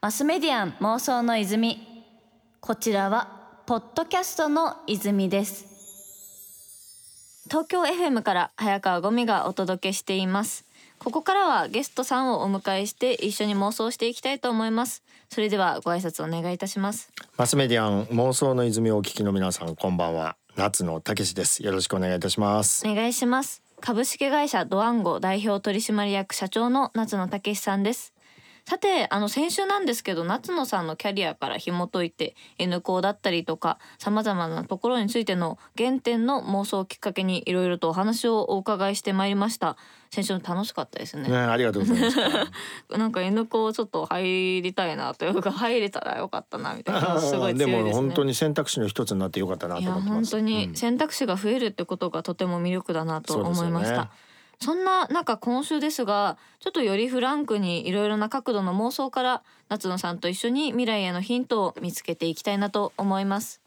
マスメディアン妄想の泉。こちらはポッドキャストの泉です。東京 FM から早川ゴミがお届けしています。ここからはゲストさんをお迎えして一緒に妄想していきたいと思います。それではご挨拶お願いいたします。マスメディアン妄想の泉をお聞きの皆さんこんばんは。夏野武です。よろしくお願いいたします。お願いします。株式会社ドワンゴ代表取締役社長の夏野武さんですさてあの先週なんですけど夏野さんのキャリアから紐解いて N 校だったりとかさまざまなところについての原点の妄想をきっかけにいろいろとお話をお伺いしてまいりました。先週楽しかったですね。ねありがとうございます。なんか N 校ちょっと入りたいなというか入れたらよかったなみたいなすごい強いですね。でも本当に選択肢の一つになってよかったなと思ってます本当に選択肢が増えるってことがとても魅力だなと思いました、そんな中今週ですがちょっとよりフランクにいろいろな角度の妄想から夏野さんと一緒に未来へのヒントを見つけていきたいなと思います。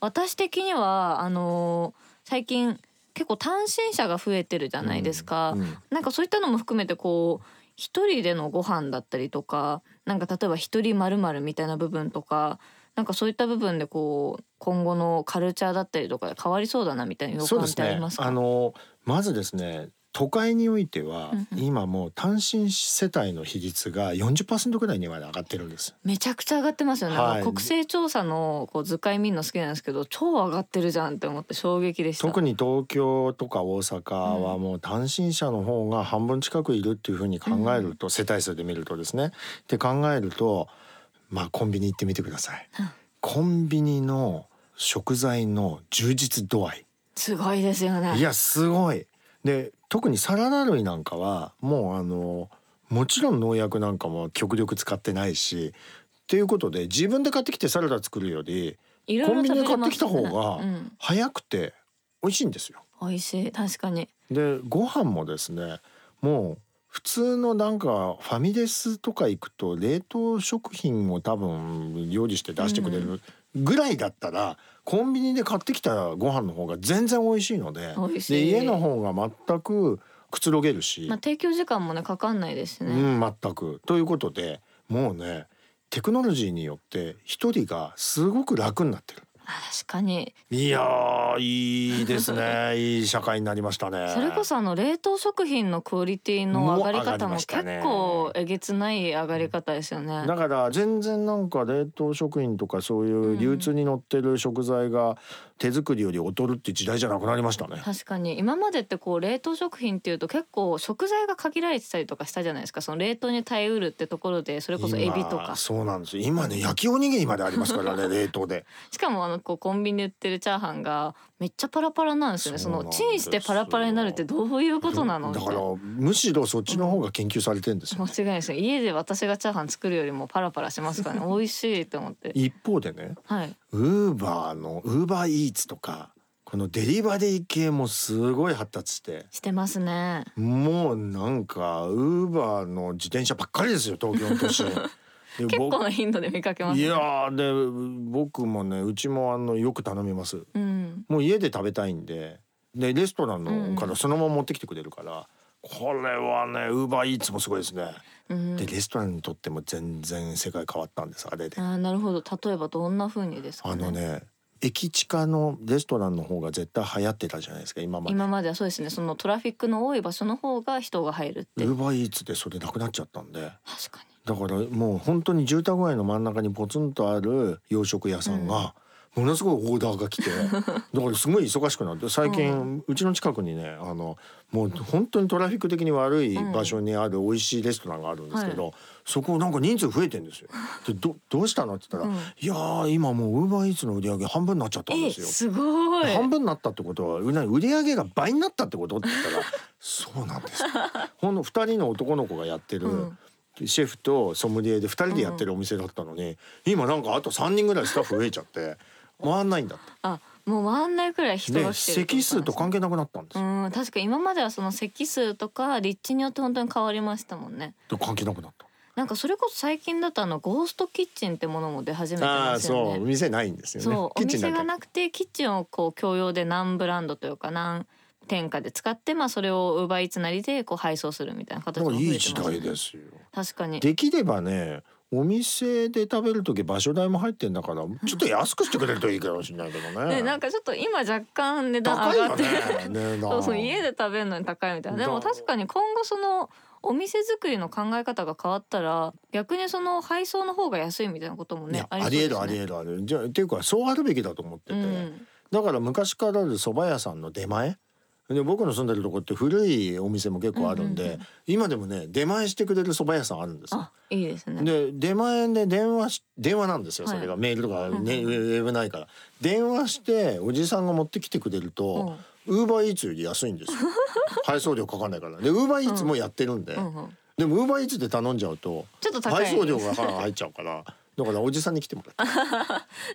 私的にはあのー最近結構単身者が増えてるじゃないですか、うんうん。なんかそういったのも含めてこう一人でのご飯だったりとかなんか例えば一人まるまるみたいな部分とかなんかそういった部分でこう今後のカルチャーだったりとかで変わりそうだなみたいな予感ってありますか？あのまずですね都会においてはうんうん。今もう単身世帯の比率が40%ぐらいにまで上がってるんです。めちゃくちゃ上がってますよね、はい。国勢調査のこう図解見るの好きなんですけど超上がってるじゃんって思って衝撃でした。特に東京とか大阪はもう単身者の方が半分近くいるっていうふうに考えると、世帯数で見るとですね。って考えるとまあコンビニ行ってみてください、うん。コンビニの食材の充実度合いすごいですよねいやすごいで特にサラダ類なんかはもうあのもちろん農薬なんかも極力使ってないしっていうことで自分で買ってきてサラダ作るよりコンビニで買ってきた方がうん、早くて美味しいんですよ。美味しい。確かに。でご飯もですねもう普通のなんかファミレスとか行くと冷凍食品を多分料理して出してくれるぐらいだったら、コンビニで買ってきたご飯の方が全然美味しいのでで家の方が全くくつろげるし、まあ提供時間もねかかんないですしね、うん全く。ということでもうねテクノロジーによって一人がすごく楽になってる。確かにいやーいいですね いい社会になりましたね。それこそあの冷凍食品のクオリティの上がり方も結ね構えげつない上がり方ですよね。だから全然なんか冷凍食品とかそういう流通に乗ってる食材が手作りより劣るって時代じゃなくなりましたね。確かに今までってこう冷凍食品っていうと結構食材が限られてたりとかしたじゃないですかその冷凍に耐えうるってところでそれこそエビとか今そうなんですよ今ね焼きおにぎりまでありますからね冷凍で。しかもあのこうコンビニで売ってるチャーハンがめっちゃパラパラなんですよね。そのチンしてパラパラになるってどういうことなの？だからむしろそっちの方が研究されてるんですよ。間違いないです。ね家で私がチャーハン作るよりもパラパラしますからね。美味しいと思って。一方でねはい。ウーバーのウーバーイーツとかこのデリバリー系もすごい発達して。してますね。もうなんかウーバーの自転車ばっかりですよ東京の都心。で結僕構な頻度で見かけますね。いやーで僕もねうちもあのよく頼みます。うん。もう家で食べたいんででレストランうんのからそのまま持ってきてくれるから、これはねウーバーイーツもすごいですね、うん。でレストランにとっても全然世界変わったんですあれで、あーなるほど。例えばどんな風にですかね？あのね駅近のレストランの方が絶対流行ってたじゃないですか今まで。今まではそうですね。そのトラフィックの多い場所の方が人が入るって。ウーバーイーツでそれなくなっちゃったんで。確かにだからもう本当に住宅街の真ん中にポツンとある洋食屋さんが、ものすごいオーダーが来て だからすごい忙しくなって最近、うちの近くにねあのもう本当にトラフィック的に悪い場所にある美味しいレストランがあるんですけど、そこなんか人数増えてんですよ。でどどうしたの？って言ったら、うん。いやー今もうウーバーイーツの売り上げ半分になっちゃったんですよ。えすごい。半分になったってことはうな売り上げが倍になったってことって言ったら そうなんですよ。ほんの二人の男の子がやってる、うんシェフとソムリエで2人でやってるお店だったのに、今なんかあと3人ぐらいスタッフ増えちゃって回んないんだっあもう回んないくらい人が来て席数と関係なくなったんですよ。うん確かに今まではその席数とか立地によって本当に変わりましたもんねと関係なくなった。なんかそれこそ最近だとあのゴーストキッチンってものも出始めてああますよねそう店ないんですよね。そうお店がなくてキッチンをこう共用で何ブランドというか何天下で使ってまあそれを奪いつなりでこう配送するみたいな形だからも増えてます。いい時代ですよ。確かに。できればねお店で食べる時場所代も入ってんだから ちょっと安くしてくれるといいかもしれないけどね。ねなんかちょっと今若干値段上がってねね そうそう家で食べるのに高いみたいな。でもだ確かに今後そのお店作りの考え方が変わったら逆にその配送の方が安いみたいなこともねありえるありえるありえる。じゃあっていうかそうあるべきだと思ってて、うん。だから昔からある蕎麦屋さんの出前で僕の住んでるとこって古いお店も結構あるんで、うんうんうん。今でもね出前してくれる蕎麦屋さんあるんですよ。あいいですね。で出前で電話し電話なんですよはい。それが、メールとか、ねうんうんウェブないから。電話しておじさんが持ってきてくれるとウーバーイーツより安いんですよ。配送料かかんないから。でウーバーイーツもやってるんで、うんうん。でもウーバーイーツで頼んじゃうとちょっと高い。配送料が入っちゃうからだからおじさんに来てもらって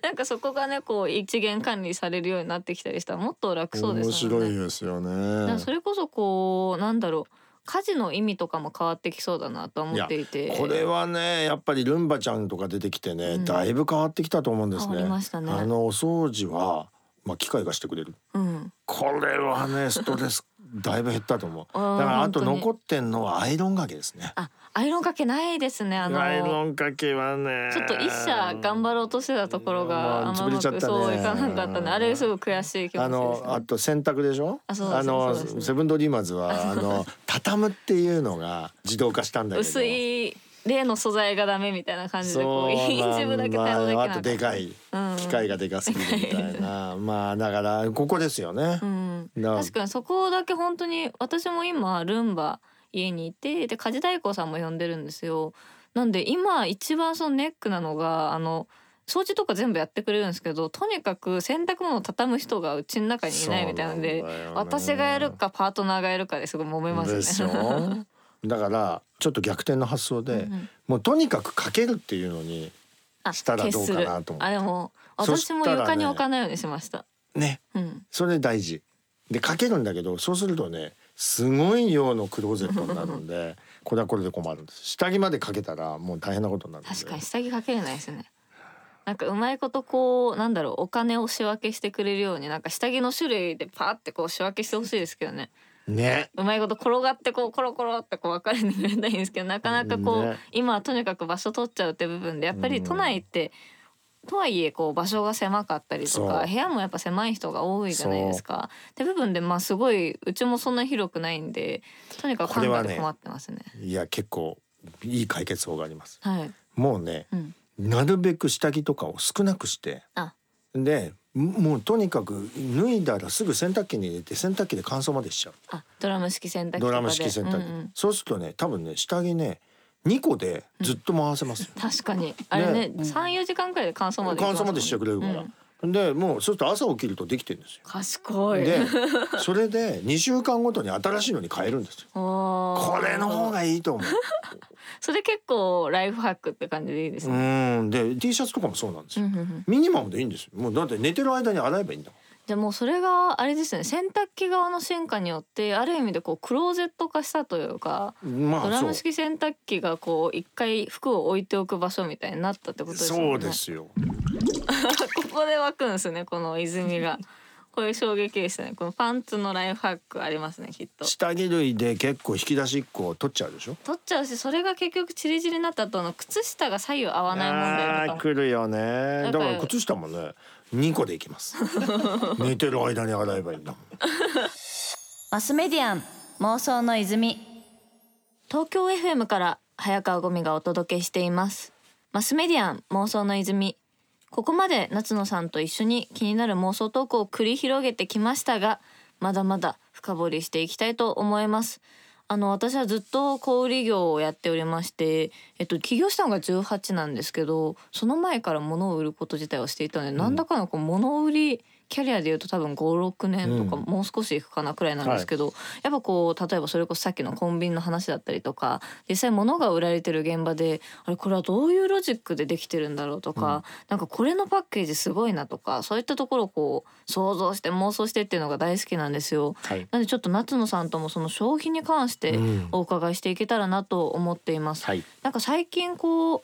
なんかそこがねこう一元管理されるようになってきたりしたらもっと楽そうです面もんね。白いですよね。それこそこうなんだろう家事の意味とかも変わってきそうだなと思っていて。これはねやっぱりルンバちゃんとか出てきてね、うん。だいぶ変わってきたと思うんですね。りましたね。あのお掃除はまあ機械がしてくれる。うん。これはねストレスだいぶ減ったと思う。だからあと残ってんのはアイロンがけですね。あアイロンかけないですねあのアイロンかけはね。ちょっと一社頑張ろうとしてたところがあんまうままあ潰れちゃったね。くそういかなかったね。あれすごい悔しい気持あちですね。のあと洗濯でしょ？あそうですのセブンドリーマーズはあの畳むっていうのが自動化したんだけど。薄い例の素材がダメみたいな感じでこうそう一部だけ対応できなかったあとでかいうん。機械がでかすぎるみたいな。まあだからここですよね。う。ん、だ確かにそこだけ本当に私も今ルンバ家にいてで家事代行さんも呼んでるんですよ。なんで今一番そのネックなのがあの掃除とか全部やってくれるんですけどとにかく洗濯物を畳む人がうちの中にいないみたいなんでね。私がやるかパートナーがやるかですごい揉めますね。だからちょっと逆転の発想で、うんうん。もうとにかくかけるっていうのにあしたらどうかなと思う消する。あでも私も床に置かないようにしました。ね。うん、それ大事でかけるんだけどそうするとねすごい量のクローゼットになるんでこれはこれで困るんです。下着までかけたらもう大変なことになるんで。確かに下着かけれないですね。なんかうまいことこうなんだろうお金を仕分けしてくれるようになんか下着の種類でパーってこう仕分けしてほしいですけどね。ね。うまいこと転がってこうコロコロってこう分かれてくれたいんですけどなかなかこう、ね。今はとにかく場所取っちゃうって部分でやっぱり都内って、とはいえこう場所が狭かったりとか部屋もやっぱ狭い人が多いじゃないですか。って部分でまあすごいうちもそんな広くないんでとにかく考えて困ってますね。いや結構いい解決法がありますはい。もうねうん。なるべく下着とかを少なくしてあ、でもうとにかく脱いだらすぐ洗濯機に入れて洗濯機で乾燥までしちゃうあ、ドラム式洗濯機。ドラム式洗濯機、うんうんそうするとね多分ね下着ね2個でずっと回せますよ、確かに。あれね三四時間くらいで乾燥まで乾燥までしてくれるから、でもうそうすると朝起きるとできてるんですよ。賢い。でそれで2週間ごとに新しいのに変えるんですよ。これの方がいいと思う。それ結構ライフハックって感じでいいですうね。ん。で T シャツとかもそうなんですよ、ミニマムでいいんですよ。もうだって寝てる間に洗えばいいんだもんでもそれがあれですね洗濯機側の進化によってある意味でこうクローゼット化したというかまあドラム式洗濯機がこう一回服を置いておく場所みたいになったってことですよね。そうですよ ここで湧くんですねこの泉が。こういう衝撃でしたね。このパンツのライフハックありますねきっと。下着類で結構引き出し1個取っちゃうでしょ？取っちゃうしそれが結局チリチリになった後の靴下が左右合わない問題とあか来るよねだから靴下もね2個でいきます。寝てる間に洗えばいいんだもん。マスメディアン妄想の泉。東京 FM から早川ゴミがお届けしています。マスメディアン妄想の泉。ここまで夏野さんと一緒に気になる妄想トークを繰り広げてきましたがまだまだ深掘りしていきたいと思いますあの私はずっと小売業をやっておりまして、えっと、起業したのが18なんですけどその前から物を売ること自体をしていたので、なんだかのこう物売りキャリアでいうと多分56年とか、うん。もう少しいくかなくらいなんですけど、やっぱこう例えばそれこそさっきのコンビニの話だったりとか実際物が売られてる現場であれこれはどういうロジックでできてるんだろうとか、なんかこれのパッケージすごいなとかそういったところをこう想像して妄想してっていうのが大好きなんですよ。はい。なのでちょっと夏野さんともその消費に関してうん。お伺いしていけたらなと思っています。はい。なんか最近こう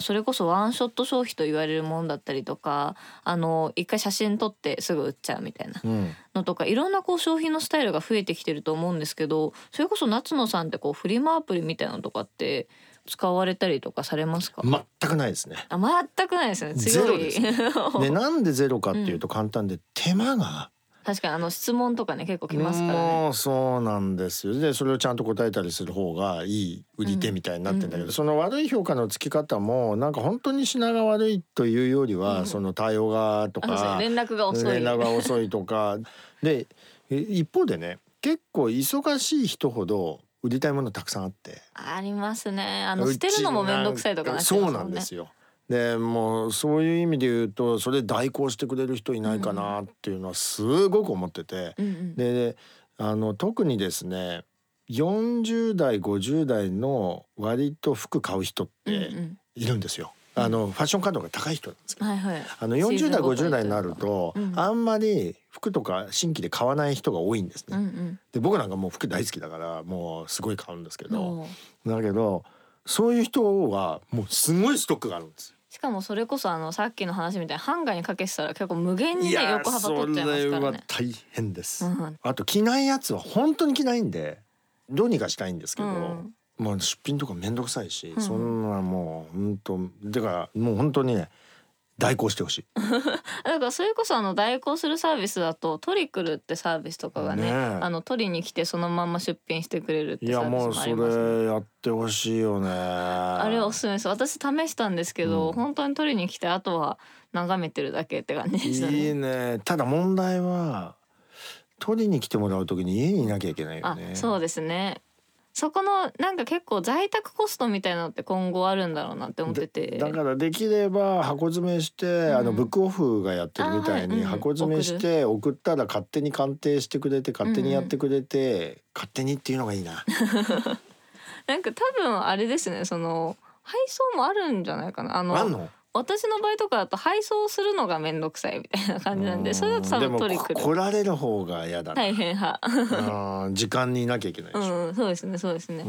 それこそワンショット消費と言われるものだったりとかあの一回写真撮ってすぐ売っちゃうみたいなうん。のとかいろんなこう消費のスタイルが増えてきてると思うんですけどそれこそ夏野さんってこうフリマアプリみたいなのとかって使われたりとかされますか、全くないですね。あ全くないですね。強い。ゼで なんでゼロかっていうと簡単で手間が確かにあの質問とかね結構来ますからね。もうそうなんですよ。でそれをちゃんと答えたりする方がいい売り手みたいになってんだけど、うんその悪い評価のつき方もなんか本当に品が悪いというよりは、うん。その対応がとかね。連絡が遅い。連絡が遅いとか。でえ一方でね結構忙しい人ほど売りたいものたくさんあって。ありますね。あのう捨てるのも面倒くさいとかなっちゃそうなんんですよ。でもうそういう意味で言うとそれ代行してくれる人いないかなっていうのはすごく思ってて、うんうん。であの特にですね40代50代の割と服買う人っうんうてん。いるんですよ。あのファッション感度が高い人なんですけどはいはい。あの40代シーズンごと50代になると、うん。あんまり服とか新規で買わない人が多いんですね。うんうん。で僕なんかもう服大好きだからもうすごい買うんですけど、だけどそういう人はもうすごいストックがあるんですよ。しかもそれこそあのさっきの話みたいにハンガーにかけてたら結構無限にね横幅取っちゃいますからね。大変です。うんあと着ないやつは本当に着ないんでどうにかしたいんですけど、うんまあ出品とかめんどくさいし、うんそんなもう本当だからもう本当にね代行してほしい。だからそれこそあの代行するサービスだとトリクルってサービスとかがねねえあの取りに来てそのまんま出品してくれるっていやサービスももうそあります、ね。れやってほしいよね。ああれはおすすめです私試したんですけど、うん本当に取りに来てあとは眺めてるだけって感じでしたね。いいね。ただ問題は取りに来てもらう時に家にいなきゃいけないよあね。そうですねそこのなんか結構在宅コストみたいなのって今後あるんだろうなって思ってて。だからできれば箱詰めして、うん。あのブックオフがやってるみたいに箱詰めして送ったら勝手に鑑定してくれて勝手にやってくれて、勝手にっていうのがいいな。なんか多分あれですねその配送もあるんじゃないかな。あの？私の場合とかだと配送するのが面倒くさいみたいな感じなんでそれだと多分取り来るこ来られる方が嫌だな、大変派。時間にいなきゃいけないでしょ。うんそうですねそうですね。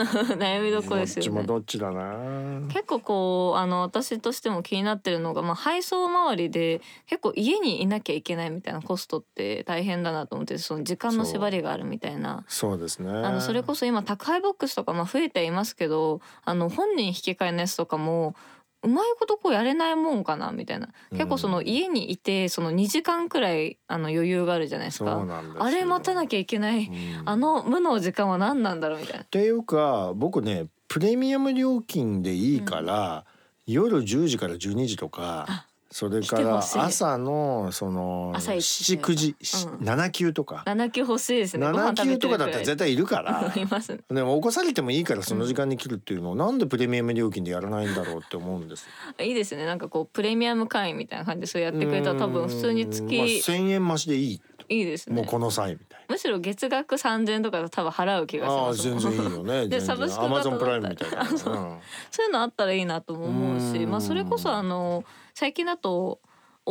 悩みどころですどっちよねもどっちだな。結構こうあの私としても気になってるのが、まあ、配送周りで結構家にいなきゃいけないみたいなコストって大変だなと思ってその時間の縛りがあるみたいな。そうですね。あのそれこそ今宅配ボックスとかまあ増えていますけどあの本人引き換えのやつとかもうまいことこうやれないもんかなみたいな結構その家にいてその2時間くらいあの余裕があるじゃないですか。あれ待たなきゃいけない、うんあの無の時間は何なんだろうみたいなっ。ていうか僕ねプレミアム料金でいいから、夜10時から12時とかあそれから朝のその朝一79時、うん。7級とか、7級欲しいですね。ご飯7食べ級とかだったら絶対いるから。いますね。でも起こされてもいいからその時間に来るっていうのを、なんでプレミアム料金でやらないんだろうって思うんですいいですね。なんかこうプレミアム会員みたいな感じでそうやってくれたら多分普通に月、うん。まあ、1,000円増しでいい、いいですね。もうこの際みたいむしろ月額3000円とか多分払う気がしなああます。もん。全然いいよね。全然。サブスクアマゾプライムみたいな、う んそういうのあったらいいなとも思うし、うん。まあそれこそあの最近だと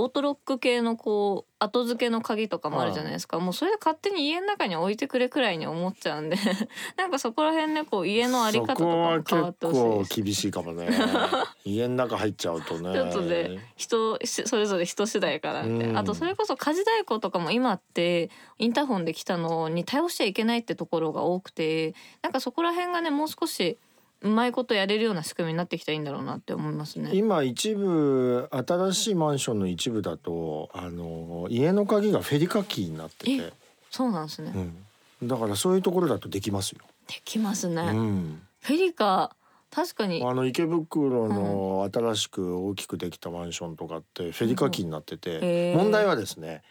オートロック系のこう後付けの鍵とかもあるじゃないですか、もうそれで勝手に家の中に置いてくれくらいに思っちゃうんで。なんかそこら辺ねこう家のあり方とかも変わってほしい厳しいかもね。家の中入っちゃうとね。ちょっとで人しそれぞれ人次第かなみたいな、うん。あとそれこそ家事代行とかも今ってインターホンで来たのに対応しちゃいけないってところが多くて。なんかそこら辺がねもう少しうまいことやれるような仕組みになってきたらいいんだろうなって思いますね。今一部新しいマンションの一部だとあの家の鍵がフェリカキーになってて、そうなんですね。うん、だからそういうところだとできますよ。できますね。うん、フェリカ確かに。あの池袋の新しく大きくできたマンションとかってフェリカキーになってて、へー。問題はですね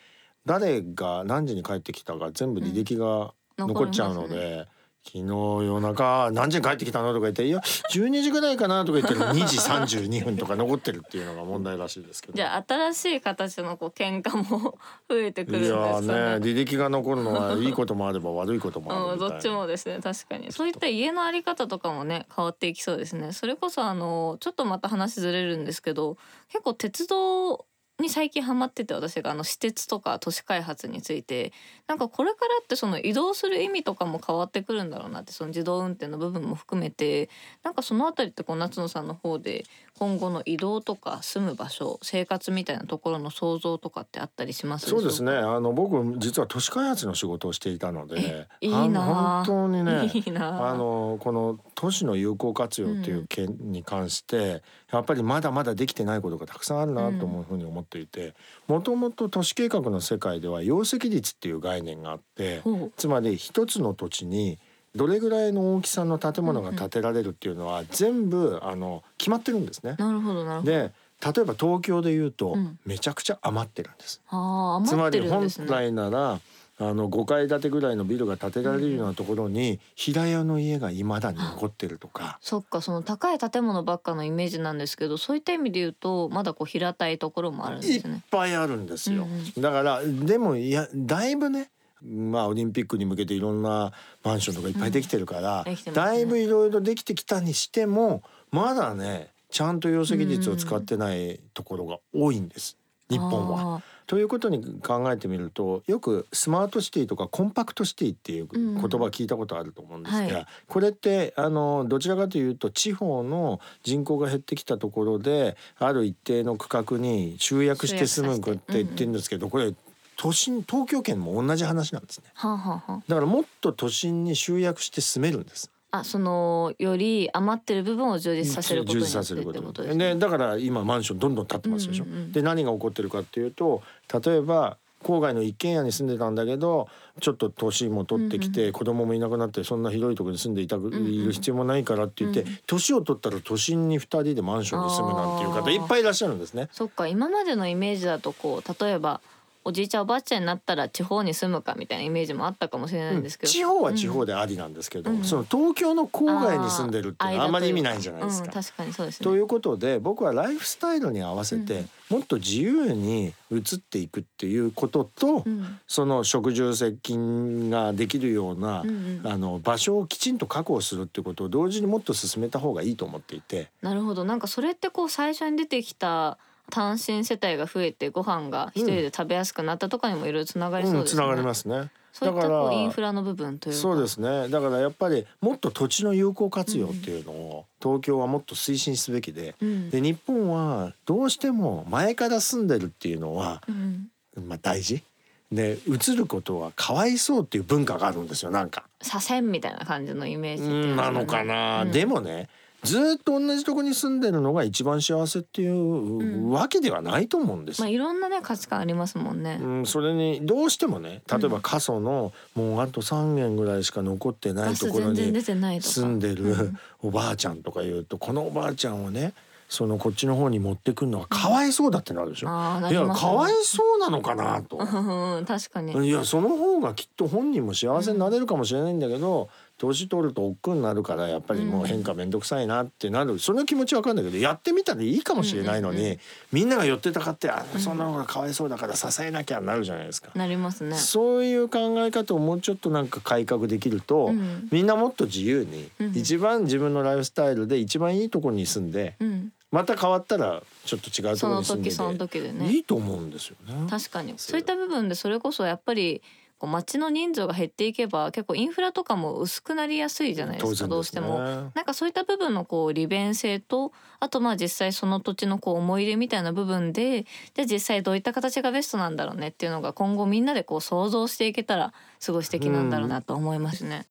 誰が何時に帰ってきたか全部履歴が残っちゃうので、昨日夜中何時に帰ってきたのとか言って「いや12時ぐらいかな」とか言ってる2時32分とか残ってるっていうのが問題らしいですけど。じゃあ新しい形のこう喧嘩も増えてくるんいですかやーねね。履歴が残るのはいいこともあれば悪いこともあうん、る。どっちもですね確かにそういった家のあり方とかもね変わっていきそうですねそれこそあのちょっとまた話ずれるんですけど結構鉄道に最近ハマってて私があの私鉄とか都市開発についてなんかこれからってその移動する意味とかも変わってくるんだろうなってその自動運転の部分も含めてなんかそのあたりってこう夏野さんの方で今後の移動とか住む場所生活みたいなところの想像とかってあったりします？そうですね。あの僕実は都市開発の仕事をしていたのでいいな本当にね いいなあのこの都市の有効活用っていう件に関して、やっぱりまだまだできてないことがたくさんあるなと思うふうに思っていてもともと都市計画の世界では容積率っていう概念があってつまり一つの土地にどれぐらいの大きさの建物が建てられるっていうのは全部あの決まってるんですね。なるほどなるほど。で例えば東京で言うとうんめちゃくちゃ余ってるんです。ああ余ってつまり本。来ならあの5階建てぐらいのビルが建てられるようなところに平屋の家が未だに残ってるとか。そっかその高い建物ばっかのイメージなんですけどそういった意味で言うとまだこう平たいところもあるんでいっすね。ぱいあるんですよ、うんだからでもいやだいぶねまあオリンピックに向けていろんなマンションとかいっぱいできてるから、できてますねだいぶいろいろできてきたにしてもまだねちゃんと容積率を使ってないところが多いんです日本は。あということに考えてみるとよくスマートシティとかコンパクトシティっていう言葉聞いたことあると思うんですが、はいこれってあのどちらかというと地方の人口が減ってきたところである一定の区画に集約して住むって言ってるんですけどこれ都心東京圏も同じ話なんですね。ーはあはあはだからもっと都心に集約して住めるんです。あ。あそのより余ってる部分を充実させることによってってことでですね。だから今マンションどんどん建ってますでしょ。うんうんうんで何が起こってるかっていうと例えば郊外の一軒家に住んでたんだけどちょっと年も取ってきて、子供もいなくなってそんな広いところに住んでいたく、んうんいる必要もないからって言って、うん年を取ったら都心に2人でマンションに住むなんていう方いっぱいいらっしゃるんですね。そっか今までのイメージだとこう例えばおじいちゃんおばあちゃんになったら地方に住むかみたいなイメージもあったかもしれないんですけど、地方は地方でありなんですけど、うん。その東京の郊外に住んでるっていうのはあんまり意味ないんじゃないですか。うん、確かにそうですね。ということで僕はライフスタイルに合わせてもっと自由に移っていくっていうことと、うん。その食住接近ができるような、うんうん。あの場所をきちんと確保するっていうことを同時にもっと進めた方がいいと思っていて。なるほど。なんかそれってこう最初に出てきた単身世帯が増えてご飯が一人で食べやすくなったとかにもいろいろつながりそううん、ですね。つながりますね。そういっただからこうインフラの部分というか。そうですね。だからやっぱりもっと土地の有効活用っていうのを東京はもっと推進すべきで、うんで日本はどうしても前から住んでるっていうのはうんまあ大事。で移ることはかわいそうっていう文化があるんですよなんか。左遷みたいな感じのイメージねなのかな、うんでもねずーっと同じとこに住んでるのが一番幸せっていうわけではないと思うんですよまあいろんなね価値観ありますもんね。うん、それにどうしてもね例えば過疎のもうあと3軒ぐらいしか残ってないところに。住んでうるおばあちゃんとかいうとこのおばあちゃんをねそのこっちの方に持ってくるのはかわいそうだってなるでしょ。ああないりやかわいそうなのかなと。うん確かに。いやその方がきっと本人も幸せになれるかもしれないんだけど、年取ると億劫になるからやっぱりもう変化めんどくさいなってなるその気持ちわかるんだけどやってみたらいいかもしれないのに、うんうんうみんなが寄ってたかってあそんなのがかわいそうだから支えなきゃなるじゃないですか。なりますね。そういう考え方をもうちょっとなんか改革できると、うんみんなもっと自由に、うん一番自分のライフスタイルで一番いいところに住んで、うん。また変わったらちょっと違うとそのころに住んで時そのて、時でね。いいと思うんですよね。確かにそうそういった部分でそれこそやっぱりこう街の人数が減っていけば結構インフラとかも薄くなりやすいじゃないですかねどうしても。なんかそういった部分のこう利便性とあとまあ実際その土地のこう思い出みたいな部分でじゃあ実際どういった形がベストなんだろうねっていうのが今後みんなでこう想像していけたらすごい素敵なんだろうなと思いますね。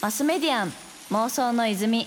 マスメディアン妄想の泉